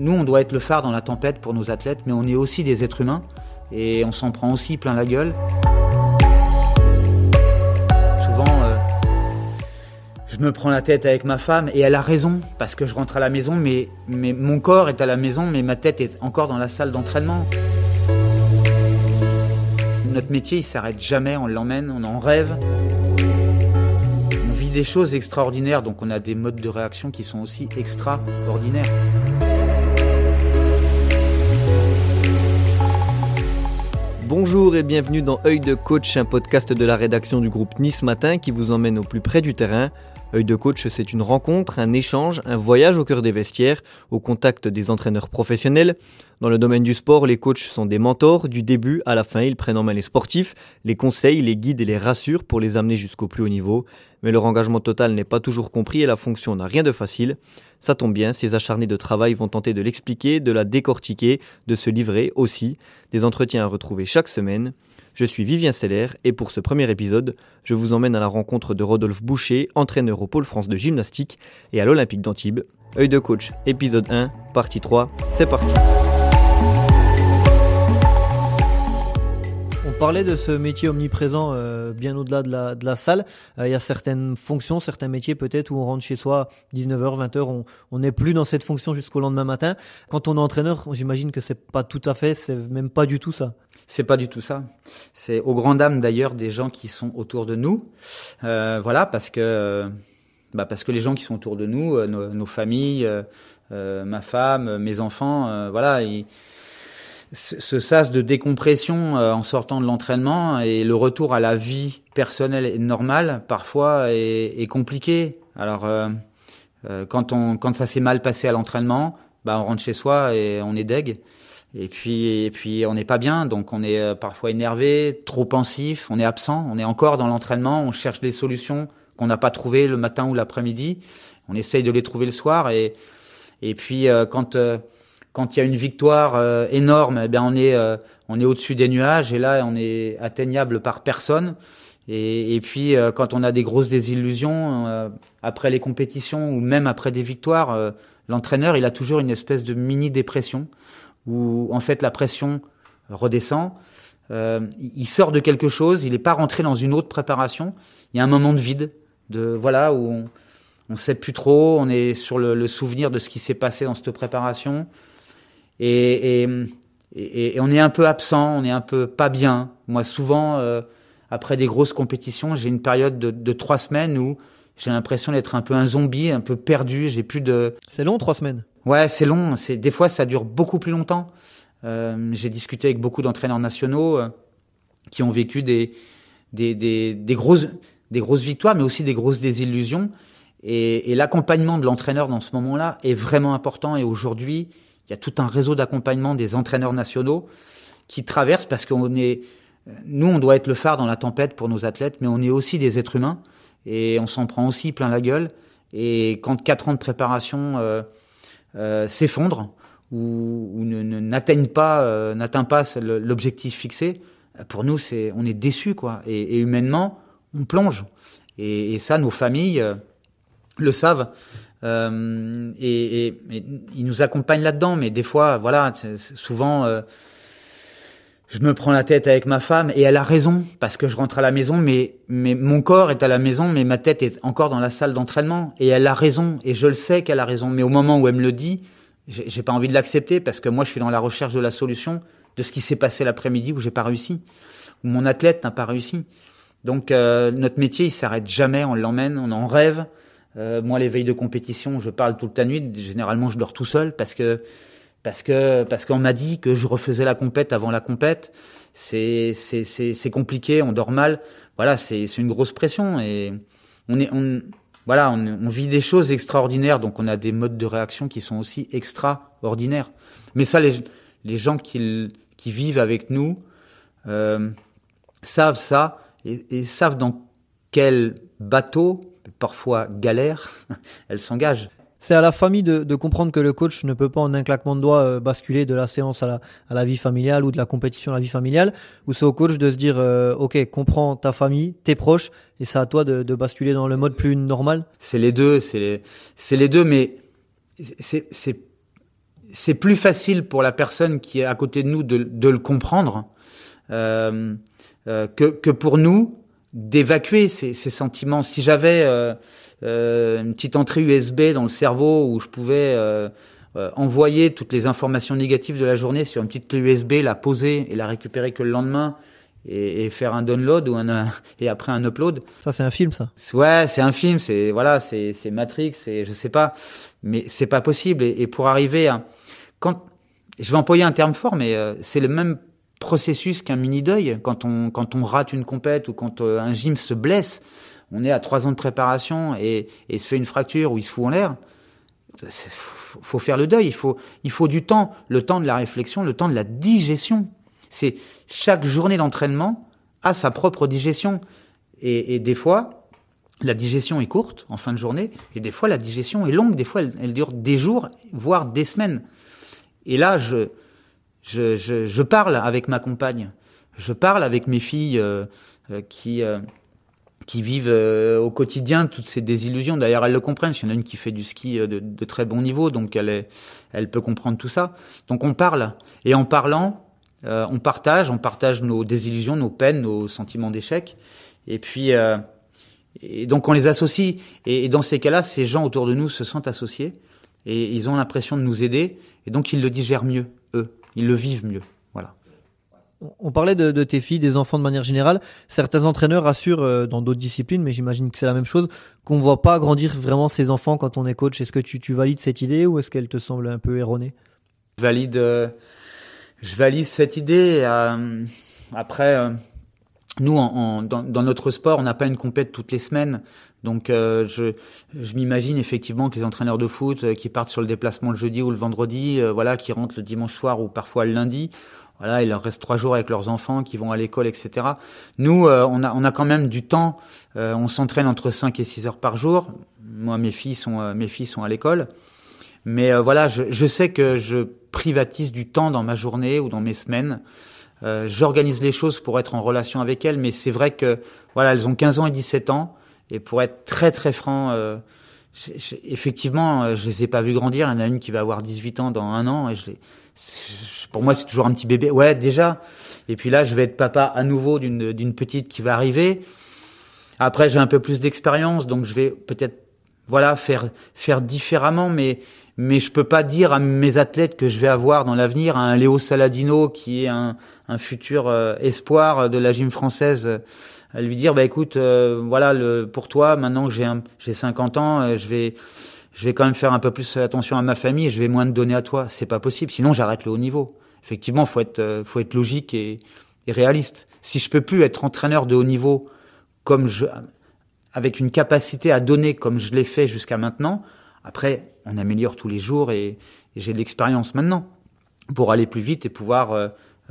nous, on doit être le phare dans la tempête pour nos athlètes, mais on est aussi des êtres humains et on s'en prend aussi plein la gueule. Souvent, euh, je me prends la tête avec ma femme et elle a raison parce que je rentre à la maison, mais, mon corps est à la maison, mais ma tête est encore dans la salle d'entraînement. Notre métier, il s'arrête jamais, on l'emmène, on en rêve On vit des choses extraordinaires, donc on a des modes de réaction qui sont aussi extraordinaires. Bonjour et bienvenue dans Œil de coach, un podcast de la rédaction du groupe Nice Matin qui vous emmène au plus près du terrain. Œil de coach, c'est une rencontre, un échange, un voyage au cœur des vestiaires, au contact des entraîneurs professionnels. Dans le domaine du sport, les coachs sont des mentors. Du début à la fin, ils prennent en main les sportifs, les conseils, les guident et les rassurent pour les amener jusqu'au plus haut niveau. Mais leur engagement total n'est pas toujours compris et la fonction n'a rien de facile. Ça tombe bien, ces acharnés de travail vont tenter de l'expliquer, de la décortiquer, de se livrer aussi. Des entretiens à retrouver chaque semaine. Je suis Vivien Seller et pour ce premier épisode, je vous emmène à la rencontre de Rodolphe Boucher, entraîneur au Pôle France de gymnastique et à l'Olympique d'Antibes. Œil de coach, épisode 1, partie 3, c'est parti. On parlait de ce métier omniprésent euh, bien au-delà de la, salle. Euh, il y a certaines fonctions, certains métiers peut-être où on rentre chez soi 19h, 20h, on n'est plus dans cette fonction jusqu'au lendemain matin. Quand on est entraîneur, j'imagine que c'est pas tout à fait, c'est même pas du tout ça. C'est pas du tout ça. C'est aux grandes dames d'ailleurs des gens qui sont autour de nous. Euh, voilà, parce que bah parce que les gens qui sont autour de nous, euh, nos, familles, euh, euh, ma femme, mes enfants, voilà, ils, ce sas de décompression en sortant de l'entraînement et le retour à la vie personnelle et normale parfois est, est compliqué. Alors quand on quand ça s'est mal passé à l'entraînement, bah on rentre chez soi et on est deg. Et puis, et puis on n'est pas bien, donc on est parfois énervé, trop pensif, on est absent, on est encore dans l'entraînement, on cherche des solutions qu'on n'a pas trouvé le matin ou l'après-midi. On essaye de les trouver le soir et et puis euh, quand euh, quand il y a une victoire euh, énorme, eh on est on est au-dessus des nuages et là on est atteignable par personne. Et, et puis quand on a des grosses désillusions après les compétitions ou même après des victoires, l'entraîneur il a toujours une espèce de mini dépression où en fait la pression redescend. il sort de quelque chose, il n'est pas rentré dans une autre préparation. Il y a un moment de vide de voilà où on, on sait plus trop, on est sur le, le souvenir de ce qui s'est passé dans cette préparation et, et, et, on est un peu absent, on est un peu pas bien. Moi, souvent, euh, après des grosses compétitions, j'ai une période de, de trois semaines où j'ai l'impression d'être un peu un zombie, un peu perdu. J'ai plus de. C'est long, trois semaines. Ouais, c'est long. C'est des fois ça dure beaucoup plus longtemps. Euh, j'ai discuté avec beaucoup d'entraîneurs nationaux euh, qui ont vécu des des, des, des grosses des grosses victoires, mais aussi des grosses désillusions. Et, et l'accompagnement de l'entraîneur dans ce moment-là est vraiment important. Et aujourd'hui, il y a tout un réseau d'accompagnement des entraîneurs nationaux qui traversent parce qu'on est, nous, on doit être le phare dans la tempête pour nos athlètes, mais on est aussi des êtres humains et on s'en prend aussi plein la gueule. Et quand quatre ans de préparation euh, euh, s'effondrent ou, ou n'atteignent pas, euh, n'atteint pas l'objectif fixé, pour nous, c'est, on est déçus quoi. Et, humainement, on plonge. Et, ça, nos familles euh, le savent. Euh, et, ils nous accompagnent là-dedans. Mais des fois, voilà, souvent, euh, je me prends la tête avec ma femme et elle a raison parce que je rentre à la maison, mais, mais mon corps est à la maison, mais ma tête est encore dans la salle d'entraînement. Et elle a raison. Et je le sais qu'elle a raison. Mais au moment où elle me le dit, j'ai pas envie de l'accepter parce que moi, je suis dans la recherche de la solution de ce qui s'est passé l'après-midi où j'ai pas réussi, où mon athlète n'a pas réussi. Donc euh, notre métier, il s'arrête jamais, on l'emmène, on en rêve. Euh, moi, les veilles de compétition, je parle toute la nuit. Généralement, je dors tout seul parce que parce que parce qu'on m'a dit que je refaisais la compète avant la compète. C'est c'est c'est compliqué, on dort mal. Voilà, c'est c'est une grosse pression et on est on voilà, on, on, vit des choses extraordinaires, donc on a des modes de réaction qui sont aussi extraordinaires. Mais ça, les les gens qui qui vivent avec nous euh, savent ça et, et savent dans quel bateau, parfois galère, elles s'engagent. C'est à la famille de, de, comprendre que le coach ne peut pas en un claquement de doigts euh, basculer de la séance à la, à la, vie familiale ou de la compétition à la vie familiale, ou c'est au coach de se dire euh, ok comprends ta famille, tes proches, et c'est à toi de, de, basculer dans le mode plus normal? C'est les deux, c'est les, c'est les deux, mais c'est c'est c'est plus facile pour la personne qui est à côté de nous de, de le comprendre euh, euh, que, que pour nous d'évacuer ces, ces, sentiments. Si j'avais euh, euh une petite entrée USB dans le cerveau où je pouvais euh, envoyer toutes les informations négatives de la journée sur une petite clé USB, la poser et la récupérer que le lendemain et, et faire un download ou un et après un upload. Ça c'est un film ça. Ouais, c'est un film, c'est voilà, c'est c'est Matrix, c'est je sais pas, mais c'est pas possible et, et, pour arriver à quand je vais employer un terme fort mais euh, c'est le même processus qu'un mini deuil quand on quand on rate une compète ou quand euh, un gym se blesse, on est à trois ans de préparation et, et se fait une fracture ou il se fout en l'air. Faut faire le deuil, il faut il faut du temps, le temps de la réflexion, le temps de la digestion. C'est chaque journée d'entraînement a sa propre digestion. Et, et, des fois, la digestion est courte en fin de journée, et des fois la digestion est longue. Des fois, elle, elle dure des jours, voire des semaines. Et là, je, je, je, je, parle avec ma compagne. Je parle avec mes filles euh, euh, qui euh, qui vivent euh, au quotidien toutes ces désillusions. D'ailleurs, elles le comprennent. Il y en a une qui fait du ski de, de très bon niveau, donc elle est, elle peut comprendre tout ça. Donc on parle. Et en parlant, euh, on partage, on partage nos désillusions, nos peines, nos sentiments d'échec. Et puis, euh, et donc on les associe. Et, et dans ces cas-là, ces gens autour de nous se sentent associés et ils ont l'impression de nous aider. Et donc ils le digèrent mieux, eux. Ils le vivent mieux. Voilà. On parlait de, de tes filles, des enfants de manière générale. Certains entraîneurs assurent euh, dans d'autres disciplines, mais j'imagine que c'est la même chose, qu'on ne voit pas grandir vraiment ses enfants quand on est coach. Est-ce que tu, tu valides cette idée ou est-ce qu'elle te semble un peu erronée Je valide. Euh je valide cette idée. Euh, après, euh, nous, en, en, dans, dans, notre sport, on n'a pas une compète toutes les semaines. Donc, euh, je, je m'imagine effectivement que les entraîneurs de foot euh, qui partent sur le déplacement le jeudi ou le vendredi, euh, voilà, qui rentrent le dimanche soir ou parfois le lundi, voilà, il leur reste trois jours avec leurs enfants qui vont à l'école, etc. Nous, on a, on a quand même du temps. on s'entraîne entre 5 et 6 heures par jour. Moi, mes filles sont, mes filles sont à l'école. Mais voilà, je, je sais que je privatise du temps dans ma journée ou dans mes semaines. Euh, J'organise les choses pour être en relation avec elles, mais c'est vrai que voilà, elles ont 15 ans et 17 ans, et pour être très très franc, euh, effectivement, euh, je les ai pas vues grandir. Il y en a une qui va avoir 18 ans dans un an, et je pour moi c'est toujours un petit bébé. Ouais, déjà. Et puis là, je vais être papa à nouveau d'une petite qui va arriver. Après, j'ai un peu plus d'expérience, donc je vais peut-être voilà faire faire différemment, mais mais je peux pas dire à mes athlètes que je vais avoir dans l'avenir un Léo Saladino qui est un, un futur euh, espoir de la gym française euh, à lui dire bah écoute euh, voilà le, pour toi maintenant que j'ai j'ai 50 ans euh, je vais je vais quand même faire un peu plus attention à ma famille et je vais moins te donner à toi. C'est pas possible. Sinon j'arrête le haut niveau. Effectivement faut être faut être logique et, et réaliste. Si je peux plus être entraîneur de haut niveau comme je avec une capacité à donner comme je l'ai fait jusqu'à maintenant après, on améliore tous les jours et, j'ai de l'expérience maintenant pour aller plus vite et pouvoir euh,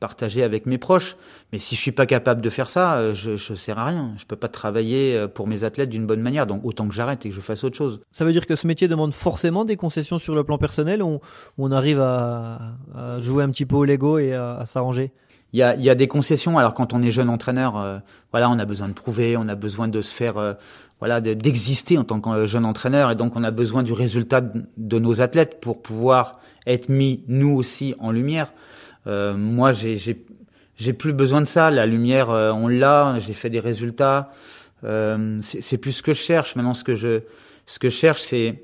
partager avec mes proches. Mais si je suis pas capable de faire ça, euh, je, je sers à rien. Je peux pas travailler euh, pour mes athlètes d'une bonne manière. Donc autant que j'arrête et que je fasse autre chose. Ça veut dire que ce métier demande forcément des concessions sur le plan personnel. On, on arrive à, jouer un petit peu au Lego et à s'arranger? Il y, a, y a, des concessions. Alors quand on est jeune entraîneur, euh, voilà, on a besoin de prouver, on a besoin de se faire, euh, voilà, d'exister en tant que jeune entraîneur, et donc on a besoin du résultat de, nos athlètes pour pouvoir être mis nous aussi en lumière. Euh, moi, j'ai j'ai plus besoin de ça. La lumière, euh, on l'a. J'ai fait des résultats. Euh, c'est plus ce que je cherche. Maintenant, ce que je ce que je cherche, c'est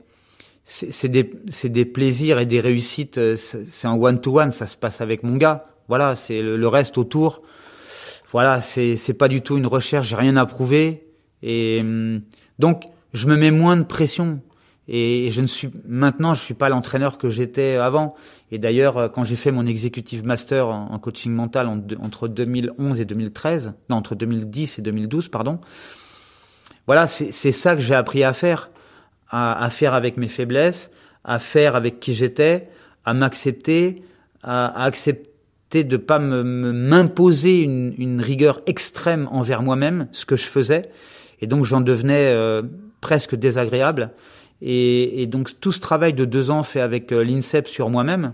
c'est des des plaisirs et des réussites. Euh, c'est un one to one. Ça se passe avec mon gars. Voilà, c'est le, le, reste autour. Voilà, c'est c'est pas du tout une recherche. J'ai rien à prouver. Et hum, donc, je me mets moins de pression. Et je ne suis maintenant, je suis pas l'entraîneur que j'étais avant. Et d'ailleurs, euh, quand j'ai fait mon executive master en, coaching mental en, entre 2011 et 2013, non entre 2010 et 2012, pardon. Voilà, c'est ça que j'ai appris à faire, à, à, faire avec mes faiblesses, à faire avec qui j'étais, à m'accepter, à, accepter de pas m'imposer une, une, rigueur extrême envers moi-même, ce que je faisais. Et donc j'en devenais euh, presque désagréable. Et, et, donc tout ce travail de deux ans fait avec euh, l'INSEP sur moi-même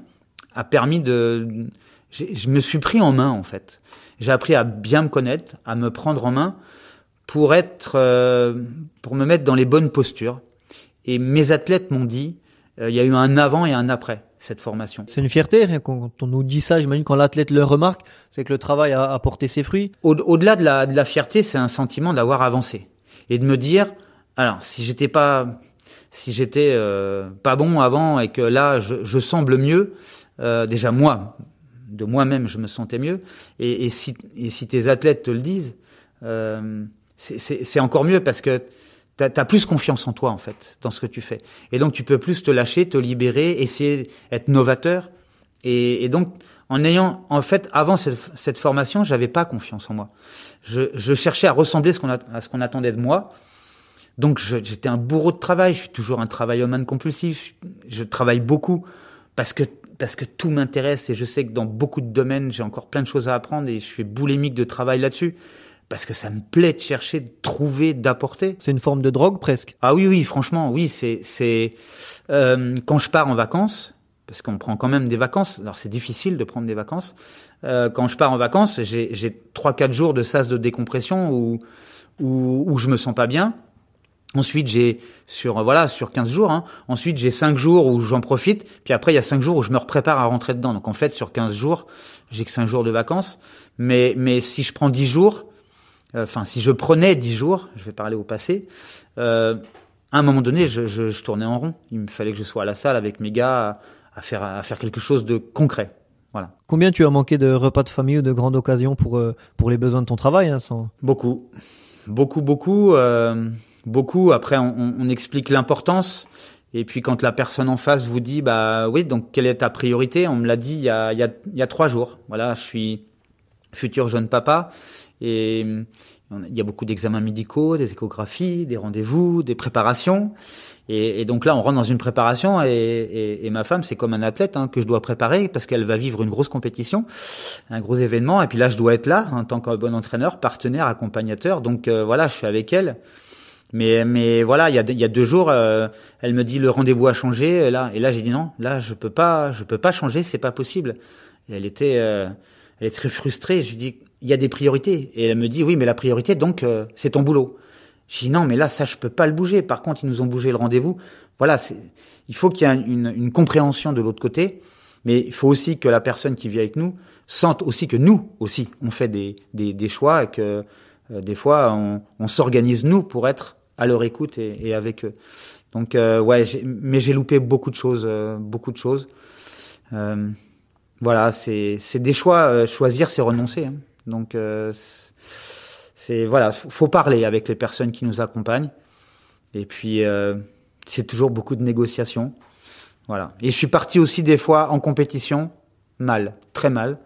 a permis de... Je me suis pris en main en fait. J'ai appris à bien me connaître, à me prendre en main pour être, euh, pour me mettre dans les bonnes postures. Et mes athlètes m'ont dit, il y a eu un avant et un après cette formation. C'est une fierté quand on nous dit ça. J'imagine quand l'athlète le remarque, c'est que le travail a, a porté ses fruits. Au-delà de la, de la fierté, c'est un sentiment d'avoir avancé et de me dire, alors si j'étais pas si j'étais euh, pas bon avant et que là je, je semble mieux, euh, déjà moi, de moi-même je me sentais mieux, et, et, si, et si tes athlètes te le disent, euh, c'est encore mieux parce que tu as, plus confiance en toi en fait dans ce que tu fais, et donc tu peux plus te lâcher, te libérer, essayer d'être novateur, et, donc en ayant en fait avant cette, cette formation, j'avais pas confiance en moi. Je, je cherchais à ressembler à ce qu'on attendait de moi. Donc j'étais un bourreau de travail, je suis toujours un travailleur compulsif, je, travaille beaucoup parce que parce que tout m'intéresse. Et je sais que dans beaucoup de domaines, j'ai encore plein de choses à apprendre et je suis boulémique de travail là-dessus parce que ça me plaît de chercher, de trouver, d'apporter. C'est une forme de drogue presque. Ah oui, oui, franchement, oui, c'est c'est euh, quand je pars en vacances, parce qu'on prend quand même des vacances. Alors c'est difficile de prendre des vacances. Euh, quand je pars en vacances, j'ai trois quatre jours de sas de décompression où où, où je me sens pas bien Ensuite, j'ai sur voilà sur 15 jours. Hein, ensuite, j'ai 5 jours où j'en profite. Puis après, il y a 5 jours où je me prépare à rentrer dedans. Donc en fait, sur 15 jours, j'ai que 5 jours de vacances. Mais mais si je prends 10 jours, enfin si je prenais 10 jours, je vais parler au passé. Euh, à un moment donné, je, je, je, tournais en rond. Il me fallait que je sois à la salle avec mes gars à, à faire à faire quelque chose de concret. Voilà. Combien tu as manqué de repas de famille ou de grandes occasions pour euh, pour les besoins de ton travail hein, sans... Beaucoup, beaucoup, beaucoup. Euh beaucoup. Après, on, on explique l'importance. Et puis quand la personne en face vous dit, bah oui, donc quelle est ta priorité? On me l'a dit il y, a, il, y a, il y a trois jours. Voilà, je suis futur jeune papa et il y a beaucoup d'examens médicaux, des échographies, des rendez-vous, des préparations. Et, donc là, on rentre dans une préparation et, ma femme, c'est comme un athlète hein, que je dois préparer parce qu'elle va vivre une grosse compétition, un gros événement. Et puis là, je dois être là en tant que bon entraîneur, partenaire, accompagnateur. Donc euh, voilà, je suis avec elle. Mais, voilà, il y a, deux jours, euh, elle me dit le rendez-vous a changé. Et là, j'ai dit non, là je peux peux pas changer, c'est pas possible. Et elle était, euh, elle est très frustrée. Je lui dis il y a des priorités. Et elle me dit oui, mais la priorité donc euh, c'est ton boulot. Je dis non, mais là ça je peux pas le bouger. Par contre, ils nous ont bougé le rendez-vous. Voilà, il faut qu'il y ait une, compréhension de l'autre côté. Mais il faut aussi que la personne qui vit avec nous sente aussi que nous aussi on fait des, choix et que des fois on, on s'organise nous pour être à leur écoute et, et avec eux. Donc euh, ouais, mais j'ai loupé beaucoup de choses, euh, beaucoup de choses. Euh, voilà, c'est des choix. Euh, choisir, c'est renoncer. Hein. Donc euh, c'est voilà, faut parler avec les personnes qui nous accompagnent. Et puis c'est toujours beaucoup de négociations. Voilà. Et je suis parti aussi des fois en compétition mal, très mal,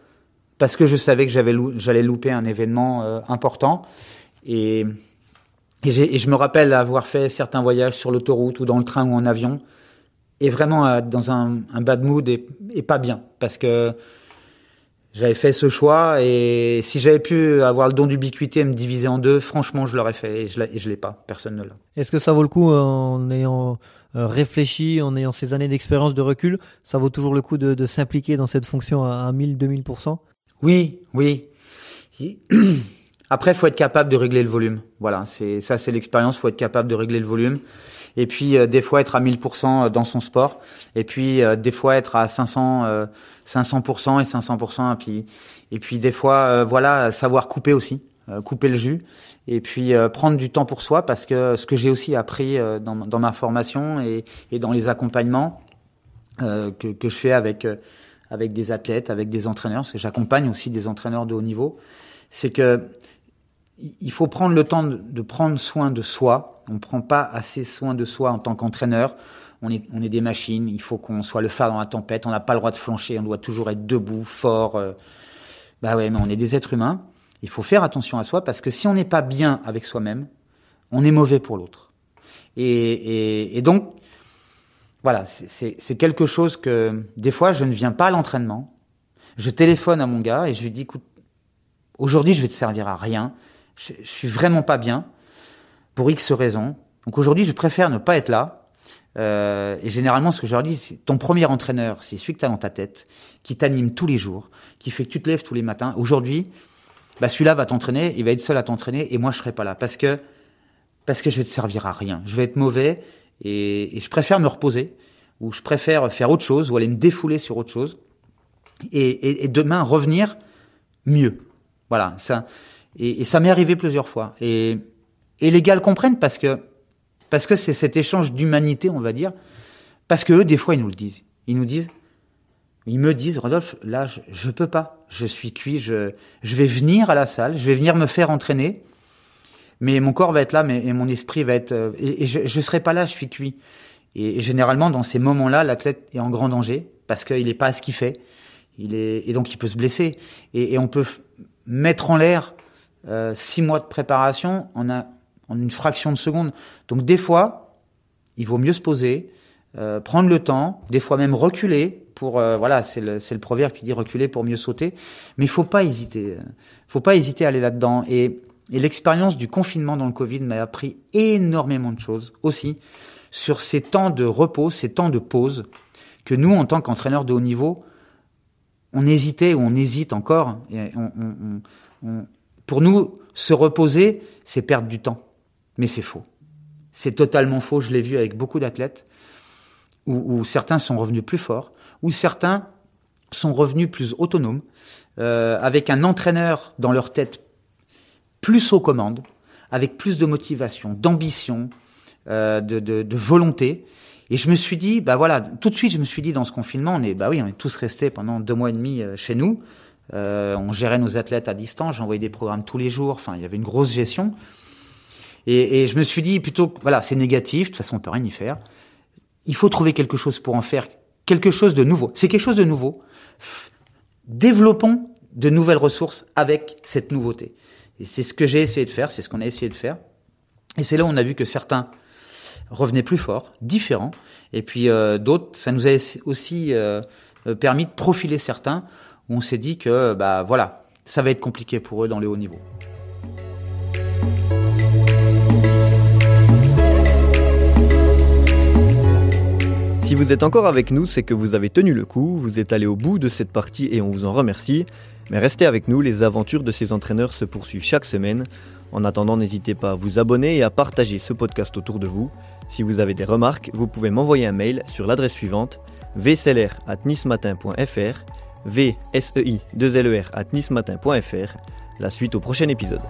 parce que je savais que j'allais louper un événement important et et, et, je me rappelle avoir fait certains voyages sur l'autoroute ou dans le train ou en avion, et vraiment euh, dans un, un, bad mood et, et, pas bien, parce que j'avais fait ce choix, et si j'avais pu avoir le don d'ubiquité et me diviser en deux, franchement, je l'aurais fait, et je ne l'ai pas, personne ne l'a. Est-ce que ça vaut le coup, euh, en ayant euh, réfléchi, en ayant ces années d'expérience de recul, ça vaut toujours le coup de, de s'impliquer dans cette fonction à, à 1000, 2000% Oui, oui. Après, faut être capable de régler le volume. Voilà, c'est ça, c'est l'expérience. Faut être capable de régler le volume. Et puis euh, des fois être à 1000% euh, dans son sport. Et puis euh, des fois être à 500, 500% et 500%. Et puis et puis des fois, voilà, savoir couper aussi, couper le jus. Et puis prendre du temps pour soi parce que ce que j'ai aussi appris dans, dans, ma formation et, et, dans les accompagnements que, que je fais avec avec des athlètes, avec des entraîneurs, parce que j'accompagne aussi des entraîneurs de haut niveau, c'est que il faut prendre le temps de, prendre soin de soi. On ne prend pas assez soin de soi en tant qu'entraîneur. On est, des machines. Il faut qu'on soit le phare dans la tempête. On n'a pas le droit de flancher. On doit toujours être debout, fort. Euh. Bah ouais, mais on est des êtres humains. Il faut faire attention à soi parce que si on n'est pas bien avec soi-même, on est mauvais pour l'autre. Et, et, et, donc, voilà, c'est quelque chose que des fois je ne viens pas à l'entraînement. Je téléphone à mon gars et je lui dis, écoute, aujourd'hui je vais te servir à rien je, suis vraiment pas bien pour X raisons. Donc aujourd'hui, je préfère ne pas être là. Euh, et généralement, ce que je leur dis, c'est ton premier entraîneur, c'est celui que tu as dans ta tête, qui t'anime tous les jours, qui fait que tu te lèves tous les matins. Aujourd'hui, bah celui-là va t'entraîner, il va être seul à t'entraîner, et moi je serai pas là parce que parce que je vais te servir à rien. Je vais être mauvais et, et je préfère me reposer. où je préfère faire autre chose, ou aller me défouler sur autre chose, et, et, demain revenir mieux. Voilà, ça, et, et ça m'est arrivé plusieurs fois. Et, et les gars le comprennent parce que parce que c'est cet échange d'humanité, on va dire. Parce que eux, des fois, ils nous le disent. Ils nous disent, ils me disent, Rodolphe, là, je, je peux pas. Je suis cuit. Je, je vais venir à la salle. Je vais venir me faire entraîner. Mais mon corps va être là, mais et mon esprit va être. Euh, et, je, je serai pas là. Je suis cuit. Et, généralement, dans ces moments-là, l'athlète est en grand danger parce qu'il n'est pas à ce qu'il fait. Il est et donc il peut se blesser. Et, et on peut mettre en l'air euh, six mois de préparation en, a, en une fraction de seconde. Donc des fois, il vaut mieux se poser, euh, prendre le temps, des fois même reculer pour euh, voilà, c'est le, proverbe qui dit reculer pour mieux sauter. Mais il faut pas hésiter, faut pas hésiter à aller là-dedans. Et, l'expérience du confinement dans le Covid m'a appris énormément de choses aussi sur ces temps de repos, ces temps de pause que nous, en tant qu'entraîneurs de haut niveau, on hésitait ou on hésite encore. Pour nous, se reposer, c'est perdre du temps. Mais c'est faux. C'est totalement faux. Je l'ai vu avec beaucoup d'athlètes où, certains sont revenus plus forts, où certains sont revenus plus autonomes, euh, avec un entraîneur dans leur tête plus aux commandes, avec plus de motivation, d'ambition, euh, de, volonté. Et je me suis dit, bah voilà, tout de suite, je me suis dit dans ce confinement, on est, bah oui, on est tous restés pendant deux mois et demi euh, chez nous. Euh, on gérait nos athlètes à distance, j'envoyais des programmes tous les jours. Enfin, il y avait une grosse gestion. Et, et je me suis dit plutôt, voilà, c'est négatif. De toute façon, on peut rien y faire. Il faut trouver quelque chose pour en faire quelque chose de nouveau. C'est quelque chose de nouveau. Développons de nouvelles ressources avec cette nouveauté. Et c'est ce que j'ai essayé de faire, c'est ce qu'on a essayé de faire. Et c'est là où on a vu que certains revenaient plus forts, différents, et puis euh, d'autres, ça nous a aussi euh, permis de profiler certains on s'est dit que bah voilà, ça va être compliqué pour eux dans les hauts niveaux. Si vous êtes encore avec nous, c'est que vous avez tenu le coup, vous êtes allé au bout de cette partie et on vous en remercie. Mais restez avec nous, les aventures de ces entraîneurs se poursuivent chaque semaine. En attendant, n'hésitez pas à vous abonner et à partager ce podcast autour de vous. Si vous avez des remarques, vous pouvez m'envoyer un mail sur l'adresse suivante vclr@nismatin.fr vsei2ler at nismatin.fr. La suite au prochain épisode.